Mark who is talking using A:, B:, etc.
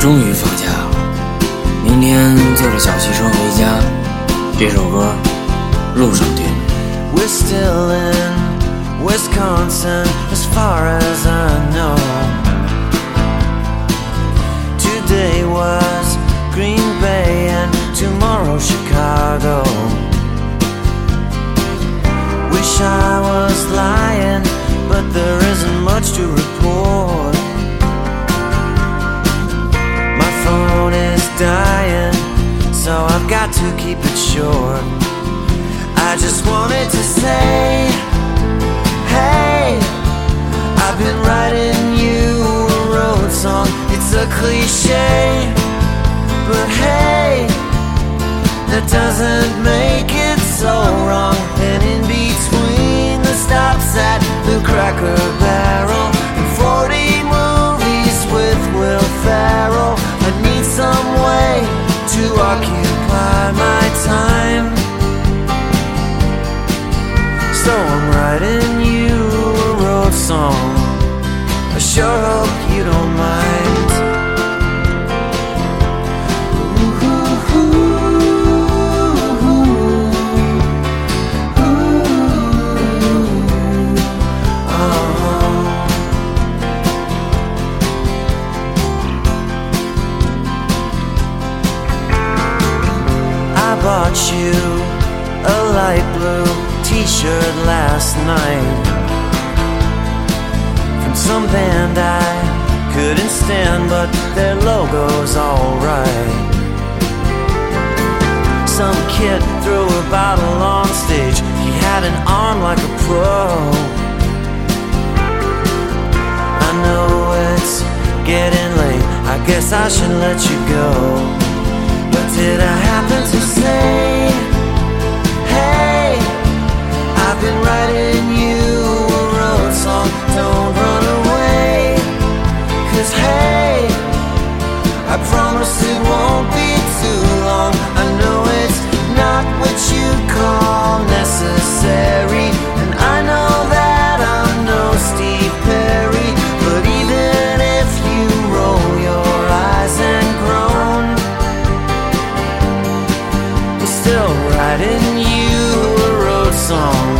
A: 终于放假了，明天坐着小汽车回家。这首歌路上听。
B: We're still in Wisconsin, as far as I know. Today was Green Bay and tomorrow Chicago. Wish I was lying, but there isn't much to report. To keep it short. I just wanted to say, hey, I've been writing you a road song. It's a cliche, but hey, that doesn't make sure hope you don't mind. Uh-huh. I bought you a light blue t-shirt last night some band I couldn't stand, but their logo's alright. Some kid threw a bottle on stage. He had an arm like a pro. I know it's getting late. I guess I should let you go. But did I happen to say, still writing you a road song.